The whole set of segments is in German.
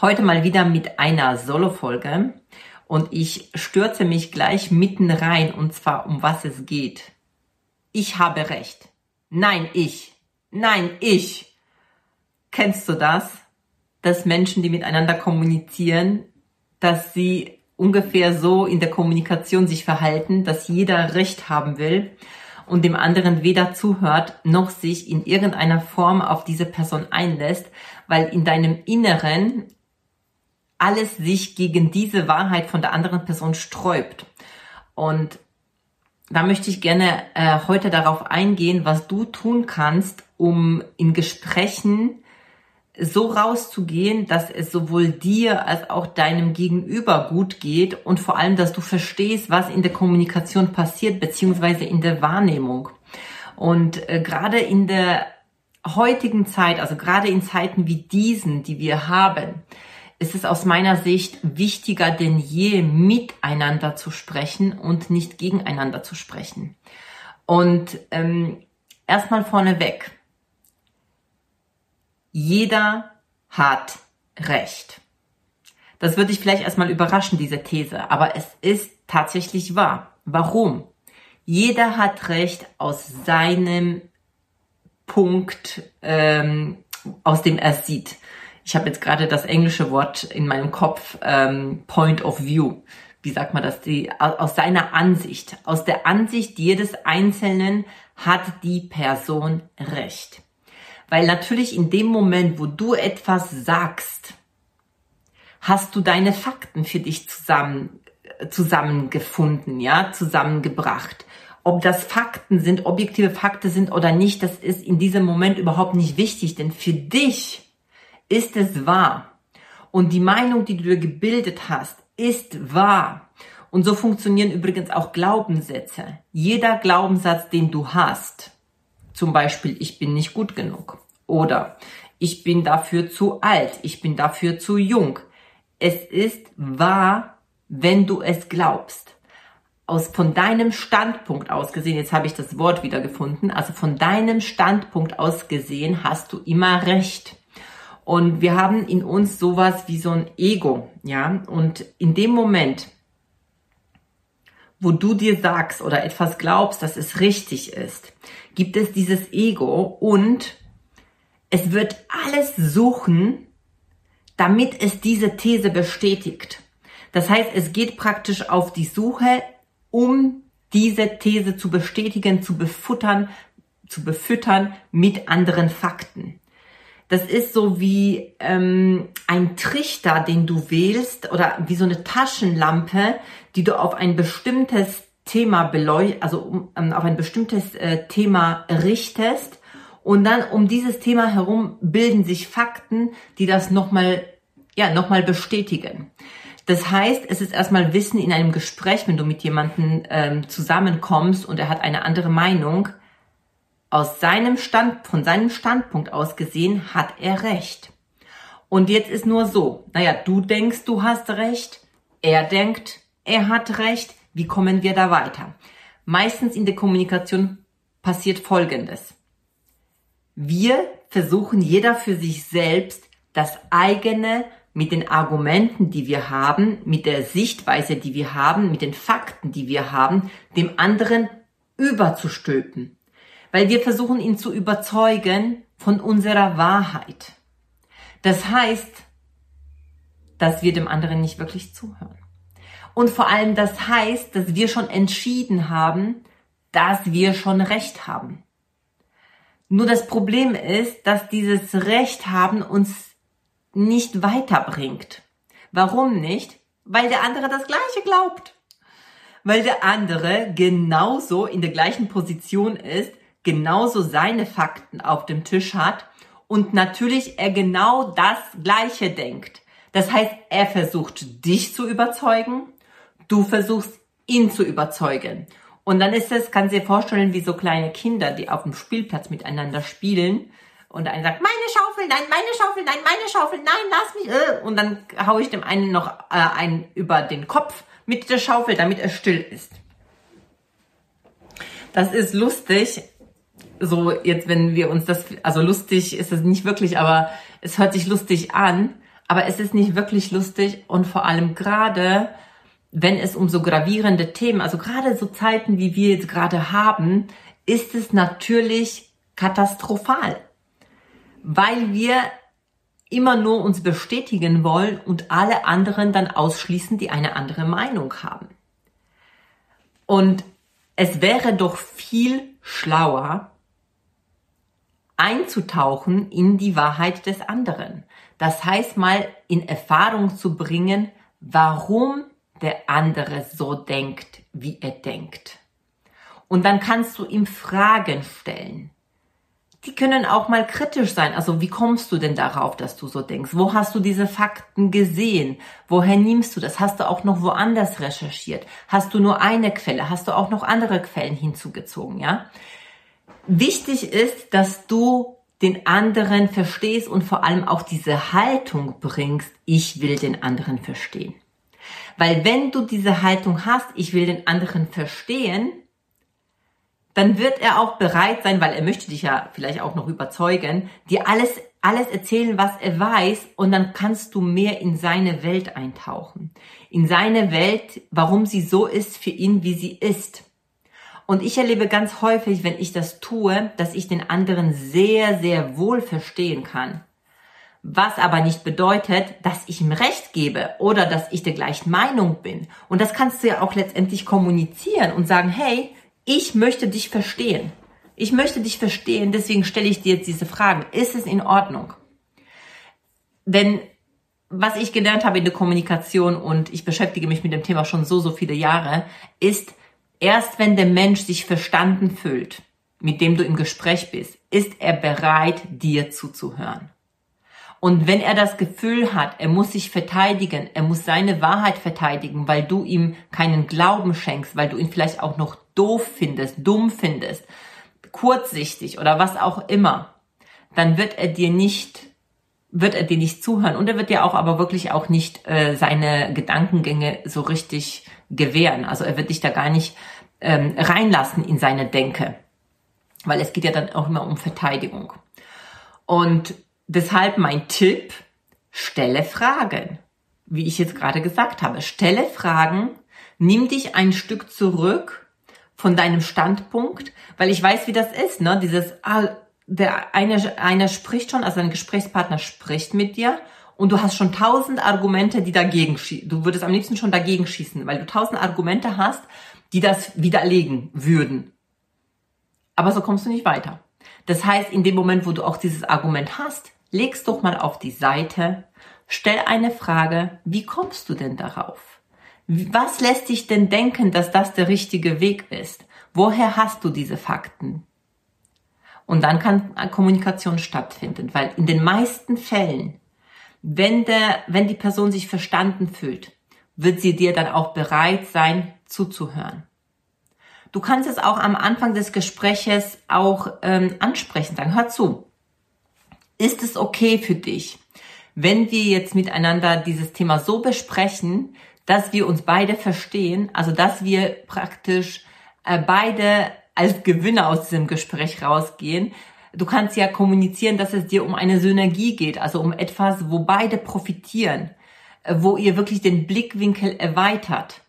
Heute mal wieder mit einer Solo-Folge und ich stürze mich gleich mitten rein und zwar um was es geht. Ich habe recht. Nein, ich. Nein, ich. Kennst du das? Dass Menschen, die miteinander kommunizieren, dass sie ungefähr so in der Kommunikation sich verhalten, dass jeder Recht haben will und dem anderen weder zuhört noch sich in irgendeiner Form auf diese Person einlässt, weil in deinem Inneren alles sich gegen diese Wahrheit von der anderen Person sträubt. Und da möchte ich gerne äh, heute darauf eingehen, was du tun kannst, um in Gesprächen so rauszugehen, dass es sowohl dir als auch deinem Gegenüber gut geht und vor allem, dass du verstehst, was in der Kommunikation passiert, beziehungsweise in der Wahrnehmung. Und äh, gerade in der heutigen Zeit, also gerade in Zeiten wie diesen, die wir haben, ist es aus meiner Sicht wichtiger denn je, miteinander zu sprechen und nicht gegeneinander zu sprechen. Und ähm, erstmal vorneweg jeder hat Recht. Das würde dich vielleicht erstmal überraschen, diese These, aber es ist tatsächlich wahr. Warum? Jeder hat Recht aus seinem Punkt, ähm, aus dem er sieht. Ich habe jetzt gerade das englische Wort in meinem Kopf, ähm, Point of View. Wie sagt man das? Die, aus seiner Ansicht. Aus der Ansicht jedes Einzelnen hat die Person Recht. Weil natürlich in dem Moment, wo du etwas sagst, hast du deine Fakten für dich zusammen, zusammengefunden, ja, zusammengebracht. Ob das Fakten sind, objektive Fakten sind oder nicht, das ist in diesem Moment überhaupt nicht wichtig, denn für dich ist es wahr. Und die Meinung, die du dir gebildet hast, ist wahr. Und so funktionieren übrigens auch Glaubenssätze. Jeder Glaubenssatz, den du hast, zum Beispiel, ich bin nicht gut genug. Oder ich bin dafür zu alt. Ich bin dafür zu jung. Es ist wahr, wenn du es glaubst. Aus von deinem Standpunkt aus gesehen, jetzt habe ich das Wort wieder gefunden, also von deinem Standpunkt aus gesehen hast du immer recht. Und wir haben in uns sowas wie so ein Ego, ja. Und in dem Moment, wo du dir sagst oder etwas glaubst, dass es richtig ist, gibt es dieses Ego und es wird alles suchen, damit es diese These bestätigt. Das heißt, es geht praktisch auf die Suche, um diese These zu bestätigen, zu befuttern, zu befüttern mit anderen Fakten. Das ist so wie ähm, ein Trichter, den du wählst, oder wie so eine Taschenlampe, die du auf ein bestimmtes Thema beleuchtest, also ähm, auf ein bestimmtes äh, Thema richtest. Und dann um dieses Thema herum bilden sich Fakten, die das nochmal, ja, nochmal bestätigen. Das heißt, es ist erstmal Wissen in einem Gespräch, wenn du mit jemandem ähm, zusammenkommst und er hat eine andere Meinung, aus seinem Stand, von seinem Standpunkt aus gesehen, hat er recht. Und jetzt ist nur so, naja, du denkst, du hast recht, er denkt, er hat recht, wie kommen wir da weiter? Meistens in der Kommunikation passiert Folgendes. Wir versuchen jeder für sich selbst das eigene mit den Argumenten, die wir haben, mit der Sichtweise, die wir haben, mit den Fakten, die wir haben, dem anderen überzustülpen weil wir versuchen ihn zu überzeugen von unserer Wahrheit. Das heißt, dass wir dem anderen nicht wirklich zuhören. Und vor allem das heißt, dass wir schon entschieden haben, dass wir schon Recht haben. Nur das Problem ist, dass dieses Recht haben uns nicht weiterbringt. Warum nicht? Weil der andere das Gleiche glaubt. Weil der andere genauso in der gleichen Position ist, genauso seine Fakten auf dem Tisch hat und natürlich er genau das Gleiche denkt. Das heißt, er versucht dich zu überzeugen, du versuchst ihn zu überzeugen. Und dann ist es, kannst du dir vorstellen, wie so kleine Kinder, die auf dem Spielplatz miteinander spielen. Und der eine sagt, meine Schaufel, nein, meine Schaufel, nein, meine Schaufel, nein, lass mich. Äh. Und dann haue ich dem einen noch äh, einen über den Kopf mit der Schaufel, damit er still ist. Das ist lustig. So jetzt, wenn wir uns das, also lustig ist es nicht wirklich, aber es hört sich lustig an. Aber es ist nicht wirklich lustig und vor allem gerade, wenn es um so gravierende Themen, also gerade so Zeiten, wie wir jetzt gerade haben, ist es natürlich katastrophal, weil wir immer nur uns bestätigen wollen und alle anderen dann ausschließen, die eine andere Meinung haben. Und es wäre doch viel schlauer, einzutauchen in die Wahrheit des anderen. Das heißt mal in Erfahrung zu bringen, warum der andere so denkt, wie er denkt. Und dann kannst du ihm Fragen stellen. Die können auch mal kritisch sein. Also wie kommst du denn darauf, dass du so denkst? Wo hast du diese Fakten gesehen? Woher nimmst du das? Hast du auch noch woanders recherchiert? Hast du nur eine Quelle? Hast du auch noch andere Quellen hinzugezogen? Ja? Wichtig ist, dass du den anderen verstehst und vor allem auch diese Haltung bringst, ich will den anderen verstehen. Weil wenn du diese Haltung hast, ich will den anderen verstehen, dann wird er auch bereit sein, weil er möchte dich ja vielleicht auch noch überzeugen, dir alles, alles erzählen, was er weiß und dann kannst du mehr in seine Welt eintauchen. In seine Welt, warum sie so ist für ihn, wie sie ist. Und ich erlebe ganz häufig, wenn ich das tue, dass ich den anderen sehr, sehr wohl verstehen kann. Was aber nicht bedeutet, dass ich ihm Recht gebe oder dass ich der gleichen Meinung bin. Und das kannst du ja auch letztendlich kommunizieren und sagen, hey, ich möchte dich verstehen. Ich möchte dich verstehen, deswegen stelle ich dir jetzt diese Fragen. Ist es in Ordnung? Denn was ich gelernt habe in der Kommunikation und ich beschäftige mich mit dem Thema schon so, so viele Jahre, ist, erst wenn der Mensch sich verstanden fühlt, mit dem du im Gespräch bist, ist er bereit, dir zuzuhören. Und wenn er das Gefühl hat, er muss sich verteidigen, er muss seine Wahrheit verteidigen, weil du ihm keinen Glauben schenkst, weil du ihn vielleicht auch noch doof findest, dumm findest, kurzsichtig oder was auch immer, dann wird er dir nicht wird er dir nicht zuhören und er wird dir auch aber wirklich auch nicht äh, seine Gedankengänge so richtig gewähren. Also er wird dich da gar nicht ähm, reinlassen in seine Denke, weil es geht ja dann auch immer um Verteidigung. Und deshalb mein Tipp, stelle Fragen. Wie ich jetzt gerade gesagt habe, stelle Fragen, nimm dich ein Stück zurück von deinem Standpunkt, weil ich weiß, wie das ist, ne? Dieses, ah, der eine, einer spricht schon, also ein Gesprächspartner spricht mit dir und du hast schon tausend Argumente, die dagegen schießen. Du würdest am liebsten schon dagegen schießen, weil du tausend Argumente hast, die das widerlegen würden. Aber so kommst du nicht weiter. Das heißt, in dem Moment, wo du auch dieses Argument hast, legst doch mal auf die Seite, stell eine Frage, wie kommst du denn darauf? Was lässt dich denn denken, dass das der richtige Weg ist? Woher hast du diese Fakten? Und dann kann Kommunikation stattfinden, weil in den meisten Fällen, wenn der, wenn die Person sich verstanden fühlt, wird sie dir dann auch bereit sein, zuzuhören. Du kannst es auch am Anfang des Gespräches auch ähm, ansprechen, sagen, hör zu. Ist es okay für dich, wenn wir jetzt miteinander dieses Thema so besprechen, dass wir uns beide verstehen, also dass wir praktisch äh, beide als Gewinner aus diesem Gespräch rausgehen. Du kannst ja kommunizieren, dass es dir um eine Synergie geht, also um etwas, wo beide profitieren, äh, wo ihr wirklich den Blickwinkel erweitert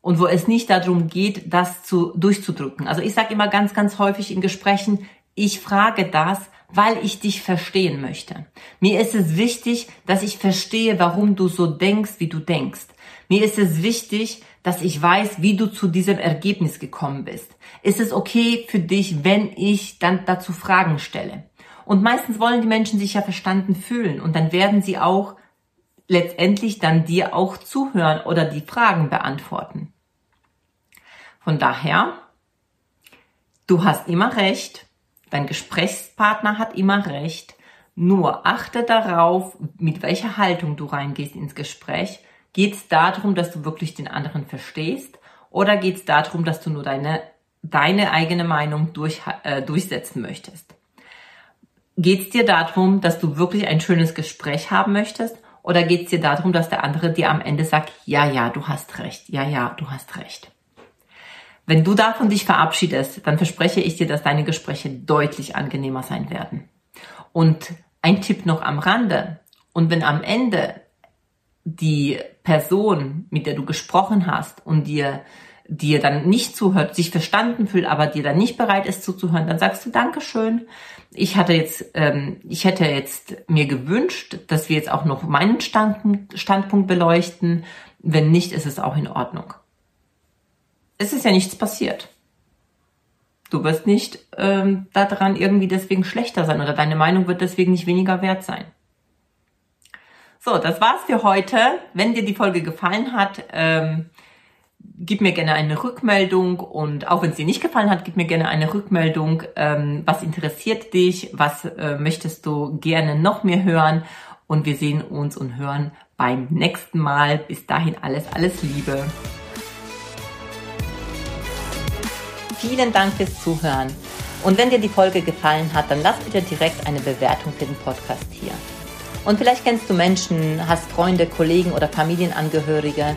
und wo es nicht darum geht, das zu durchzudrücken. Also ich sage immer ganz, ganz häufig in Gesprächen, ich frage das, weil ich dich verstehen möchte. Mir ist es wichtig, dass ich verstehe, warum du so denkst, wie du denkst. Mir ist es wichtig, dass ich weiß, wie du zu diesem Ergebnis gekommen bist. Ist es okay für dich, wenn ich dann dazu Fragen stelle? Und meistens wollen die Menschen sich ja verstanden fühlen und dann werden sie auch letztendlich dann dir auch zuhören oder die Fragen beantworten. Von daher, du hast immer recht, dein Gesprächspartner hat immer recht, Nur achte darauf, mit welcher Haltung du reingehst ins Gespräch. Geht es darum, dass du wirklich den anderen verstehst oder geht es darum, dass du nur deine, deine eigene Meinung durch, äh, durchsetzen möchtest? Geht es dir darum, dass du wirklich ein schönes Gespräch haben möchtest oder geht es dir darum, dass der andere dir am Ende sagt, ja, ja, du hast recht, ja, ja, du hast recht. Wenn du davon dich verabschiedest, dann verspreche ich dir, dass deine Gespräche deutlich angenehmer sein werden. Und ein Tipp noch am Rande. Und wenn am Ende die Person, mit der du gesprochen hast und dir dir dann nicht zuhört, sich verstanden fühlt, aber dir dann nicht bereit ist zuzuhören, dann sagst du Dankeschön. Ich hatte jetzt, ähm, ich hätte jetzt mir gewünscht, dass wir jetzt auch noch meinen Standpunkt, Standpunkt beleuchten. Wenn nicht, ist es auch in Ordnung. Es ist ja nichts passiert. Du wirst nicht ähm, daran irgendwie deswegen schlechter sein oder deine Meinung wird deswegen nicht weniger wert sein. So, das war's für heute. Wenn dir die Folge gefallen hat, ähm, gib mir gerne eine Rückmeldung und auch wenn es dir nicht gefallen hat, gib mir gerne eine Rückmeldung. Ähm, was interessiert dich? Was äh, möchtest du gerne noch mehr hören? Und wir sehen uns und hören beim nächsten Mal. Bis dahin alles, alles Liebe. Vielen Dank fürs Zuhören. Und wenn dir die Folge gefallen hat, dann lass bitte direkt eine Bewertung für den Podcast hier. Und vielleicht kennst du Menschen, hast Freunde, Kollegen oder Familienangehörige,